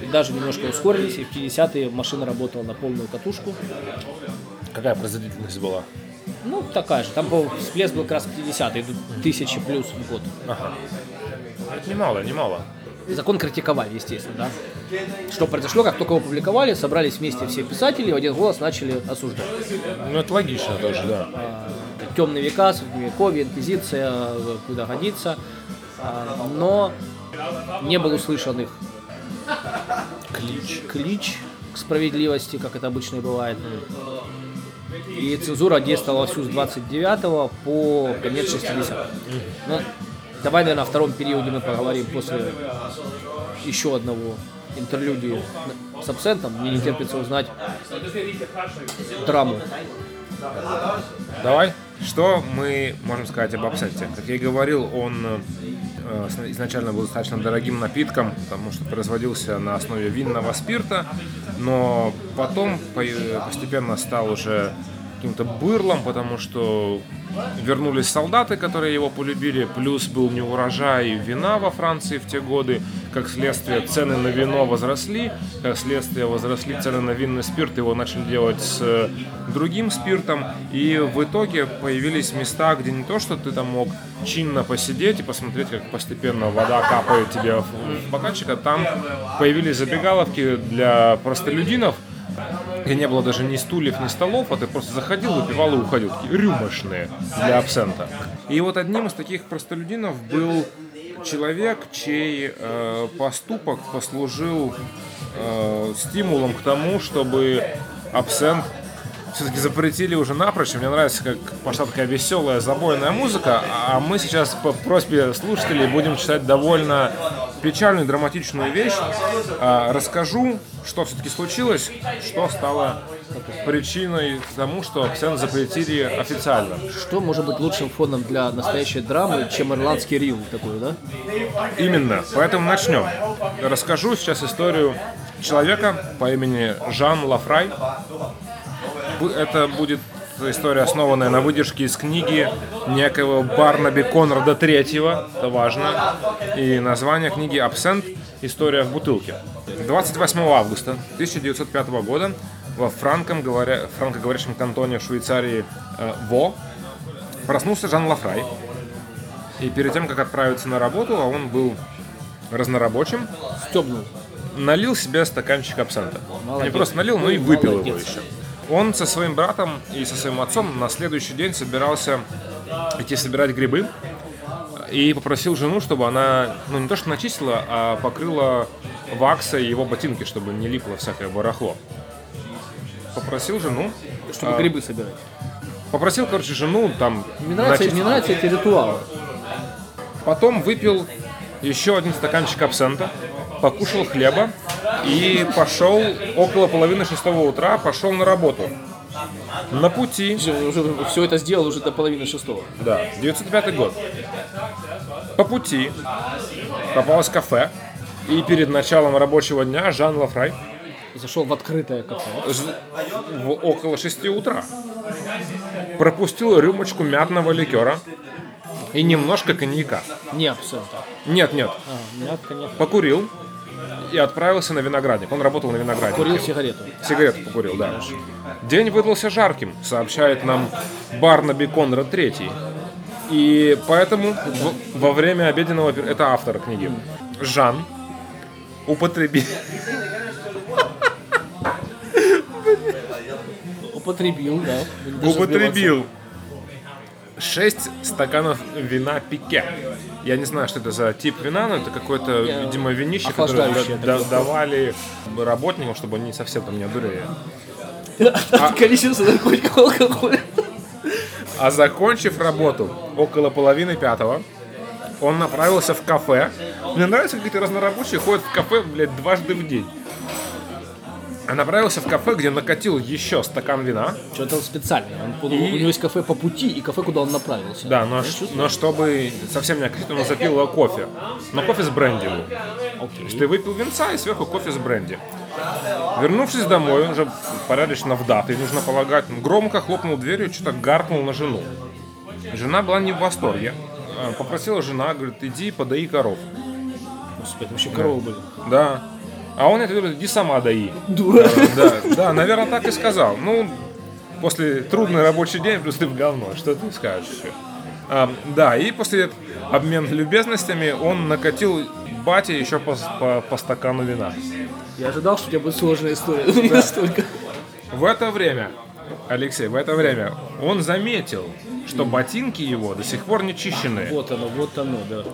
и даже немножко ускорились, и в 50-е машина работала на полную катушку. Какая производительность была? Ну, такая же. Там был всплеск был как раз 50-е, тысячи плюс в год. Ага. Это немало, немало. Закон критиковали, естественно, да. Что произошло, как только его опубликовали, собрались вместе все писатели и в один голос начали осуждать. Ну, это логично тоже, да. Темные века, средневековье, инквизиция, куда годится. А, Но не был услышан их клич. клич к справедливости, как это обычно и бывает. И цензура действовала всю с 29 по конец 60 Ну, давай, наверное, о втором периоде мы поговорим после еще одного интерлюдии с абсентом. Мне не терпится узнать драму. Давай. Что мы можем сказать об абсенте? Как я и говорил, он э, изначально был достаточно дорогим напитком, потому что производился на основе винного спирта, но потом по- постепенно стал уже каким-то бырлом, потому что вернулись солдаты, которые его полюбили, плюс был неурожай вина во Франции в те годы, как следствие цены на вино возросли, как следствие возросли цены на винный спирт, его начали делать с э, другим спиртом, и в итоге появились места, где не то, что ты там мог чинно посидеть и посмотреть, как постепенно вода капает тебе в бокальчик, а там появились забегаловки для простолюдинов, где не было даже ни стульев, ни столов, а ты просто заходил, выпивал и уходил. Такие рюмочные для абсента. И вот одним из таких простолюдинов был человек, чей э, поступок послужил э, стимулом к тому, чтобы абсент все-таки запретили уже напрочь. Мне нравится, как пошла такая веселая, забойная музыка. А мы сейчас по просьбе слушателей будем читать довольно печальную, драматичную вещь. А, Расскажу, что все-таки случилось, что стало причиной тому, что абсент запретили официально. Что может быть лучшим фоном для настоящей драмы, чем ирландский рил такой, да? Именно. Поэтому начнем. Расскажу сейчас историю человека по имени Жан Лафрай. Это будет история, основанная на выдержке из книги некого Барнаби Конрада Третьего. Это важно. И название книги «Абсент. История в бутылке». 28 августа 1905 года во франком говоря, франкоговорящем кантоне Швейцарии э, Во проснулся Жан Лафрай. И перед тем, как отправиться на работу, а он был разнорабочим, Стебнул. налил себе стаканчик абсента. Молодец. Не просто налил, но и выпил его Молодец. еще. Он со своим братом и со своим отцом на следующий день собирался идти собирать грибы и попросил жену, чтобы она, ну не то что начистила, а покрыла ваксой его ботинки, чтобы не липло всякое барахло. Попросил жену, Чтобы а, грибы собирать. попросил, короче, жену там Мне нравятся, начистить. мне нравятся эти ритуалы. Потом выпил еще один стаканчик абсента, покушал хлеба и пошел около половины шестого утра, пошел на работу. На пути, все это сделал уже до половины шестого. да, 905 год. По пути попалось кафе, и перед началом рабочего дня Жан Лафрай Зашел в открытое кафе. в около 6 утра пропустил рюмочку мятного ликера и немножко коньяка. Не абсента. Нет, нет, А, мягко нет. покурил и отправился на виноградник. Он работал на винограднике. Курил сигарету. Сигарету покурил, да. День выдался жарким, сообщает нам Барнаби Конрад III. И поэтому в- во время обеденного... Это автор книги. Жан употребил... Употребил, да. Употребил 6 стаканов вина пике. Я не знаю, что это за тип вина, но это какое-то, видимо, винище, которое да- давали работникам, чтобы они совсем там не одурели. сдаваться. Количество наркотиков, алкоголя. А закончив работу около половины пятого, он направился в кафе. Мне нравится, как эти разнорабочие ходят в кафе, блядь, дважды в день. А направился в кафе, где накатил еще стакан вина. Что-то специально. Он, И- У него есть кафе по пути и кафе, куда он направился. Да, но, ш- но чтобы совсем не окатить, он запил его кофе. Но кофе с бренди был. То есть ты выпил винца и сверху кофе с бренди. Вернувшись домой, уже порядочно в даты, нужно полагать, он громко хлопнул дверью, что-то гаркнул на жену. Жена была не в восторге. А, Попросила жена, говорит, иди подаи коров. Господи, вообще коровы были. Да. А он это говорит, иди сама дои. Дура. Да, да, наверное, так и сказал. Ну, после трудный рабочий день, плюс ты в говно, что ты скажешь еще. А, да, и после обмена любезностями он накатил бате еще по, по- по стакану вина. Я ожидал, что у тебя будет сложная история, но не настолько. В это время, Алексей, в это время он заметил, что ботинки его до сих пор не чищены. Вот оно, вот оно, да.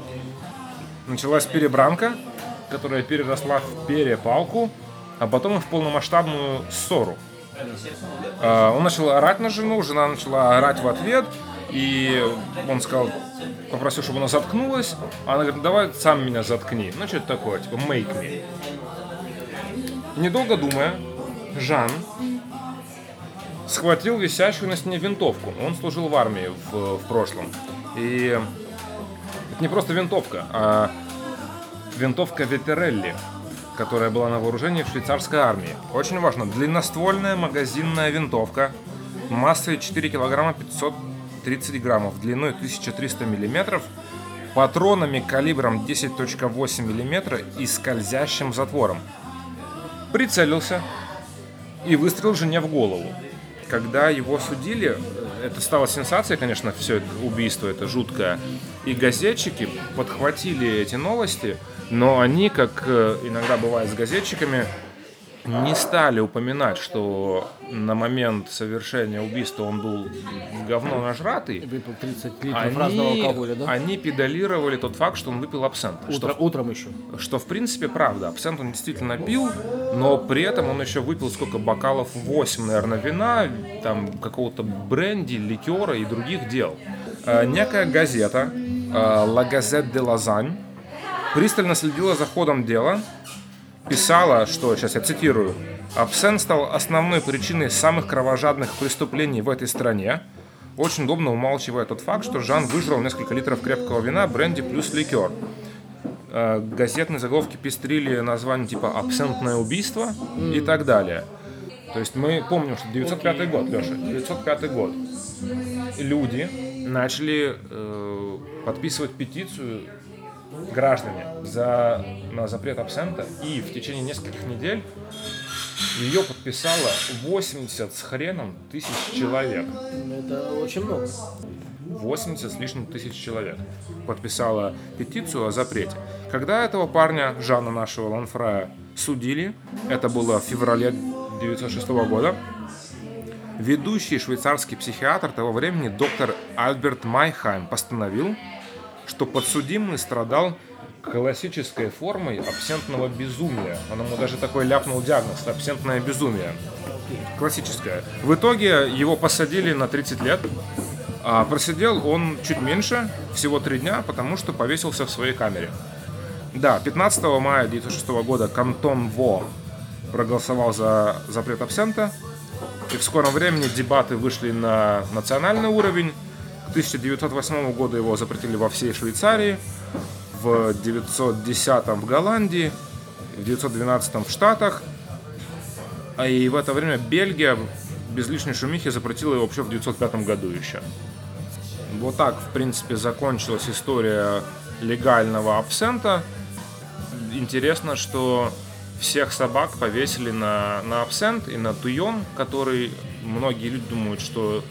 Началась перебранка, которая переросла в перепалку, а потом и в полномасштабную ссору. А, Он начал орать на жену, жена начала орать в ответ, и он сказал, попросил, чтобы она заткнулась, она говорит, давай сам меня заткни. Ну, что-то такое, типа, make me. Недолго думая, Жан схватил висящую на стене винтовку. Он служил в армии в, в прошлом. И это не просто винтовка, а винтовка Ветерелли, которая была на вооружении в швейцарской армии. Очень важно, длинноствольная магазинная винтовка массой 4 килограмма 530 граммов, длиной 1300 миллиметров, патронами калибром 10.8 миллиметра и скользящим затвором. Прицелился и выстрелил жене в голову. Когда его судили, это стало сенсацией, конечно, все это убийство, это жуткое. И газетчики подхватили эти новости, но они, как э, иногда бывает с газетчиками, не стали упоминать, что на момент совершения убийства он был говно нажратый. Выпил 30 литров разного Они, алкоголя, да? они педалировали тот факт, что он выпил абсент. Что Утро- утром еще. что в принципе правда. Абсент он действительно пил, но при этом он еще выпил сколько бокалов 8, наверное, вина, там какого-то бренди, ликера и других дел. Э, некая газета La Gazette de Lausanne пристально следила за ходом дела, писала, что, сейчас я цитирую, «Абсент стал основной причиной самых кровожадных преступлений в этой стране, очень удобно умалчивая тот факт, что Жан выжрал несколько литров крепкого вина, бренди плюс ликер э, газетные заголовки пестрили название типа «Абсентное убийство» и так далее. То есть мы помним, что 905 год, Леша, 905 год. Люди начали э, подписывать петицию граждане за, на запрет абсента, и в течение нескольких недель ее подписало 80 с хреном тысяч человек. Это очень много. 80 с лишним тысяч человек подписала петицию о запрете. Когда этого парня, Жана нашего Ланфрая, судили, это было в феврале 1906 года, ведущий швейцарский психиатр того времени, доктор Альберт Майхайм, постановил, что подсудимый страдал классической формой абсентного безумия. Он ему даже такой ляпнул диагноз – абсентное безумие. Классическое. В итоге его посадили на 30 лет, а просидел он чуть меньше, всего три дня, потому что повесился в своей камере. Да, 15 мая 1906 года кантон Во проголосовал за запрет абсента. И в скором времени дебаты вышли на национальный уровень. К 1908 году его запретили во всей Швейцарии, в 1910 в Голландии, в 1912 в Штатах. А и в это время Бельгия без лишней шумихи запретила его вообще в 1905 году еще. Вот так, в принципе, закончилась история легального абсента. Интересно, что всех собак повесили на, на абсент и на туйон, который многие люди думают, что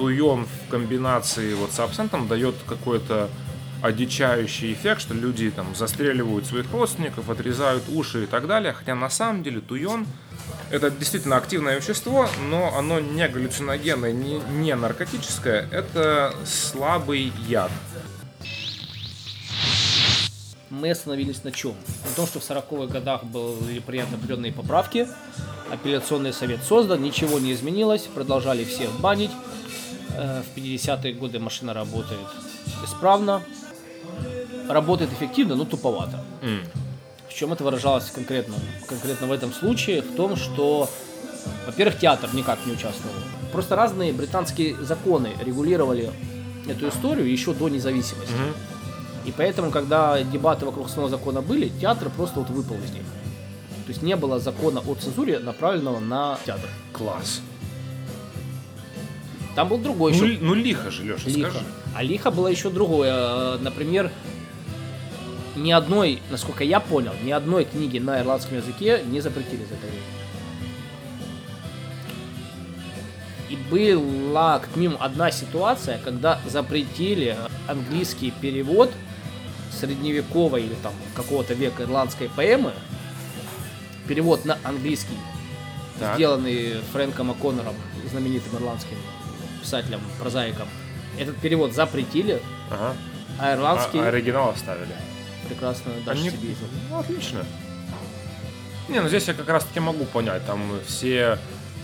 туйон в комбинации вот с абсентом дает какой-то одичающий эффект, что люди там застреливают своих родственников, отрезают уши и так далее. Хотя на самом деле туйон это действительно активное вещество, но оно не галлюциногенное, не, не наркотическое. Это слабый яд. Мы остановились на чем? На том, что в 40-х годах были приняты определенные поправки, апелляционный совет создан, ничего не изменилось, продолжали всех банить. Э, В 50-е годы машина работает исправно, работает эффективно, но туповато. В чем это выражалось конкретно? Конкретно в этом случае в том, что, во-первых, театр никак не участвовал. Просто разные британские законы регулировали эту историю еще до независимости. И поэтому, когда дебаты вокруг основного закона были, театр просто вот выпал из них. То есть не было закона о цензуре, направленного на театр. Класс. Там был другой Ну, еще ну лихо же, Леша, лихо. скажи. А лихо было еще другое. Э, Например, ни одной, насколько я понял, ни одной книги на ирландском языке не запретили за это время. И была, как минимум, одна ситуация, когда запретили английский перевод средневековой или там какого-то века ирландской поэмы, перевод на английский, Так. сделанный Фрэнком О'Коннором, знаменитым ирландским писателем, прозаиком. Этот перевод запретили, Ага. а ирландский А, оригинал оставили. прекрасно даже Они- себе. Ну, отлично. Не, ну здесь я как раз таки могу понять, там все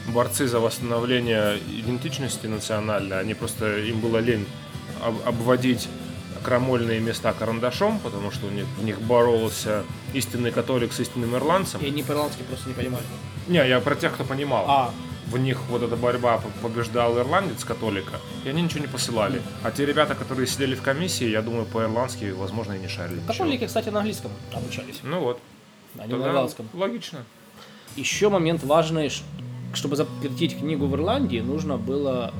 борцы за восстановление идентичности национальной, они просто, им было лень об- обводить крамольные места карандашом, потому что у них, в них боролся истинный католик с истинным ирландцем. И они по-ирландски просто не понимали. Не, я про тех, кто понимал. А, В них вот эта борьба побеждал ирландец католика, и они ничего не посылали. А те ребята, которые сидели в комиссии, я думаю, по-ирландски, возможно, и не шарили. ничего. католики, кстати, на английском обучались, Ну вот. а не на Тогда ирландском. логично. Еще момент важный, чтобы запретить книгу в Ирландии, нужно было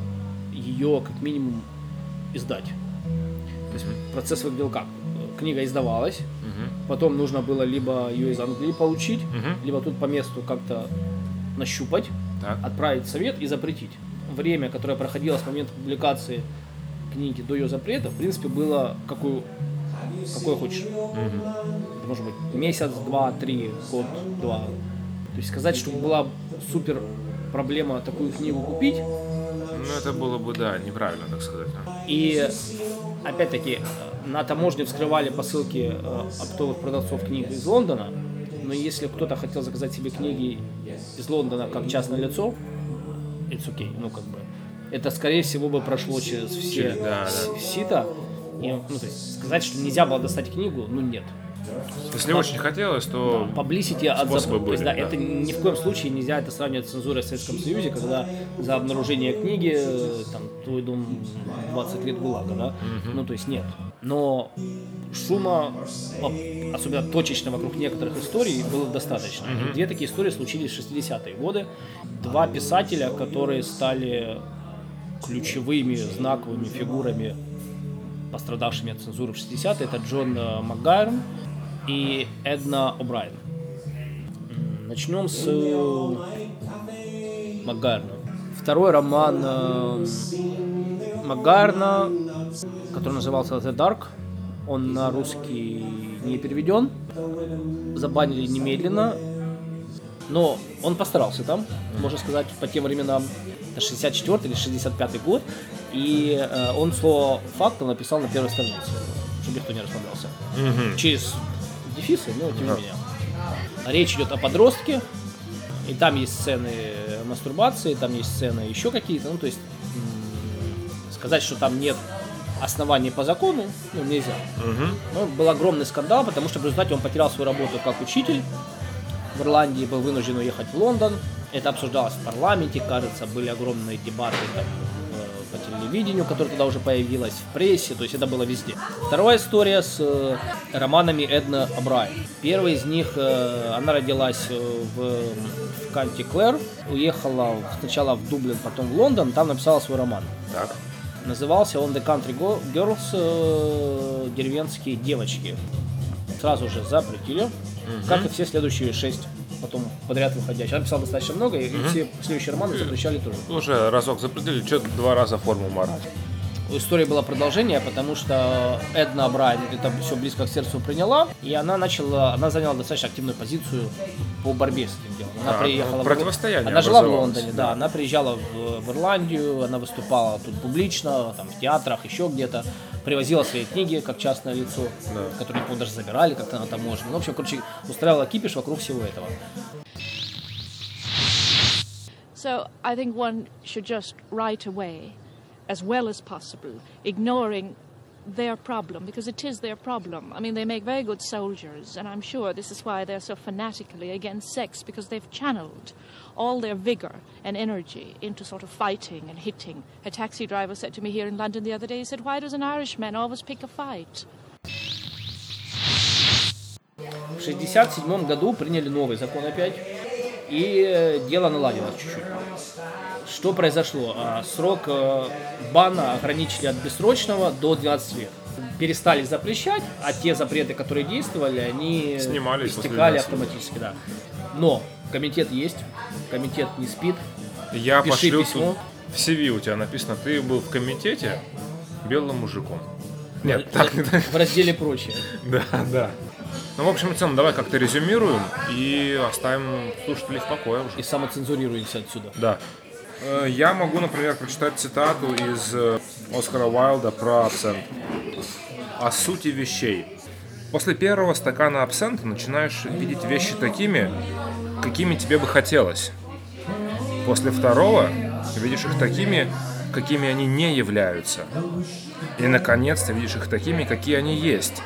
ее как минимум издать. То есть процесс выглядел как? Книга издавалась, потом нужно было либо ее из Англии получить, Мгм. либо тут по месту как-то нащупать, Так. отправить совет и запретить. Время, которое проходило с момента публикации книги до ее запрета, в принципе, было какую, какое хочешь. Это может быть месяц, два, три, год, два. То есть сказать, что была супер проблема такую книгу купить, Ну, это было бы, да, неправильно, так сказать. и опять-таки на таможне вскрывали посылки э, оптовых продавцов книг из Лондона, но если кто-то хотел заказать себе книги из Лондона как частное лицо, it's okay, ну как бы, это скорее всего бы прошло через все Через- да, сито, и, ну, то есть сказать, что нельзя было достать книгу, ну нет. Если очень хотелось, то Publicity от запрета. То есть, да, да. это ни в коем случае нельзя это сравнивать с цензурой в Советском Союзе, когда за обнаружение книги э, там твой дом 20 лет ГУЛАГа, да? Ну, то есть нет. Но шума, об- особенно точечно вокруг некоторых историй, было достаточно. И Две такие истории случились в 60-е годы. Два писателя, которые стали ключевыми, знаковыми фигурами пострадавшими от цензуры в 60-е, это Джон э, Макгайрн и Эдна О'Брайен. Начнем с э, Макгайрна. Второй роман э, Макгайрна, который назывался The Dark, он на русский не переведен, забанили немедленно, но он постарался там, можно сказать, по тем временам. Это 64 или 65 год. И э, он слово факта написал на первой странице, чтобы никто не расслаблялся. Через дефисы, но тем не менее. Речь идет о подростке, и там есть сцены мастурбации, там есть сцены еще какие-то. Ну, то есть сказать, что там нет оснований по закону, ну, нельзя. Но был огромный скандал, потому что в результате он потерял свою работу как учитель в Ирландии, был вынужден уехать в Лондон. Это обсуждалось в парламенте, кажется, были огромные дебаты там, телевидению, которое тогда уже появилось, в прессе, то есть это было везде. Вторая история с э, романами Эдна Абрай. Первый из них, э, она родилась э, в, в Канти Клэр, уехала сначала в Дублин, потом в Лондон, там написала свой роман. Так. Назывался он The Country Girls, э, деревенские девочки. Сразу же запретили, как и все следующие шесть потом подряд выходящих. Она писала достаточно много, и все следующие романы запрещали тоже. Уже разок запределили, что два раза форму морали. У истории было продолжение, потому что Эдна Брайан это все близко к сердцу приняла, и она начала, она заняла достаточно активную позицию по борьбе с этим делом. Она А, приехала, ну, в- противостояние она жила в Лондоне, да. да. она приезжала в, в Ирландию, она выступала тут публично, там в театрах, еще где-то, привозила свои книги как частное лицо, которые, по даже забирали как-то на таможне. Ну, в общем, короче, устраивала кипиш вокруг всего этого. So I think one should just right away, as well as possible, ignoring their problem because it is their problem. I mean, they make very good soldiers, and I'm sure this is why they're so fanatically against sex because they've channeled all their vigor and energy into sort of fighting and hitting. A taxi driver said to me here in London the other day, he said, Why does an Irishman always pick a fight? В 67 году приняли новый закон опять, и э, дело наладилось чуть-чуть. Что произошло? А, Срок э, бана ограничили от бессрочного до 12 лет. Перестали запрещать, а те запреты, которые действовали, они Снимались истекали 12 лет. автоматически, да. Но комитет есть, комитет не спит. Я Пиши пошлю письмо. тут- в CV у тебя написано, ты был в комитете белым мужиком. Нет, так в разделе прочее. Да, да. Ну, в общем и целом, давай как-то резюмируем и оставим слушателей в покое уже. И самоцензурируемся отсюда. Да. Э, Я могу, например, прочитать цитату из э, Оскара Уайлда про абсент. О сути вещей. После первого стакана абсента начинаешь видеть вещи такими, какими тебе бы хотелось. После второго видишь их такими, какими они не являются. И, наконец, ты видишь их такими, какие они есть.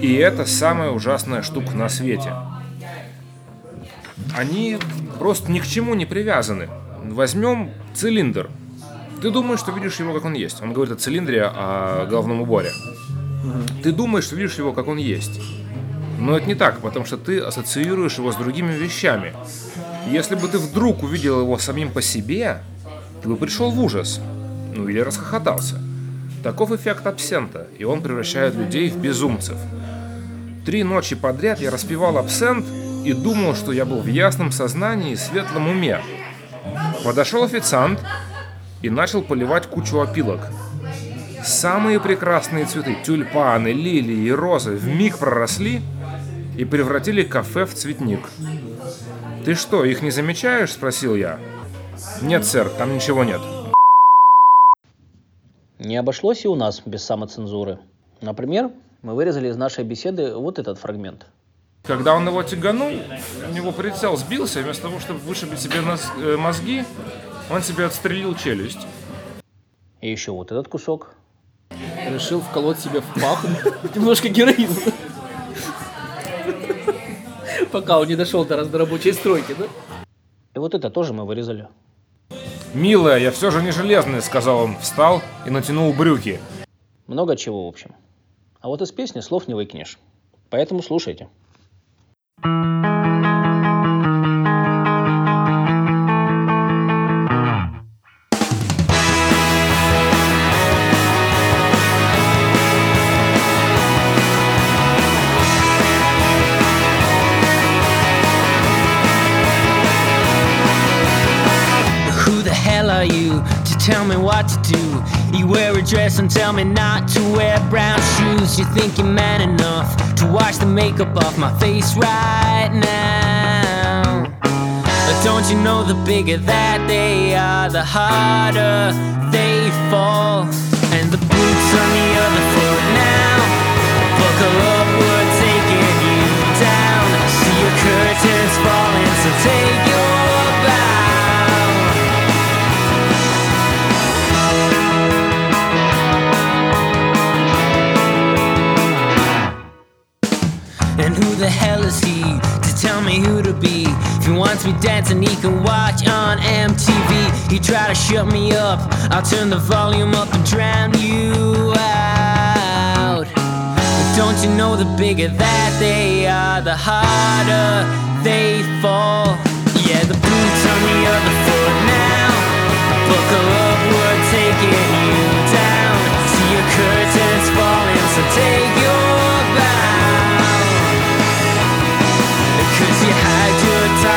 И это самая ужасная штука на свете. Они просто ни к чему не привязаны. Возьмем цилиндр. Ты думаешь, что видишь его, как он есть. Он говорит о цилиндре, о головном уборе. Ты думаешь, что видишь его, как он есть. Но это не так, потому что ты ассоциируешь его с другими вещами. Если бы ты вдруг увидел его самим по себе, ты бы пришел в ужас. Ну или расхохотался. Таков эффект абсента, и он превращает людей в безумцев. Три ночи подряд я распивал абсент и думал, что я был в ясном сознании и светлом уме. Подошел официант и начал поливать кучу опилок. Самые прекрасные цветы, тюльпаны, лилии и розы, в миг проросли и превратили кафе в цветник. «Ты что, их не замечаешь?» – спросил я. «Нет, сэр, там ничего нет». Не обошлось и у нас без самоцензуры. Например, мы вырезали из нашей беседы вот этот фрагмент. Когда он его тяганул, у него прицел сбился, вместо того, чтобы вышибить себе э, мозги, он себе отстрелил челюсть. И еще вот этот кусок. Решил вколоть себе в пах немножко героина. Пока он не дошел до разнорабочей стройки, да? И вот это тоже мы вырезали. «Милая, я все же не железный», — сказал он, встал и натянул брюки. Много чего, в общем. А вот из песни слов не выкинешь. Поэтому слушайте. Who tell me what to do? You wear a dress and tell me not to wear brown shoes. You think you're man enough to wash the makeup off my face right now. But don't you know the bigger that they are, the harder they fall. And the boots on the other foot now. Buckle up, we're taking you down. See your curtains falling, so take your bow. Who the hell is he to tell me who to be? If he wants me dancing, he can watch on MTV. He try to shut me up, I'll turn the volume up and drown you out. But don't you know the bigger that they are, the harder they fall? Yeah, the boots on the other foot now. Buckle up, we're taking you down. See your curtains falling, so take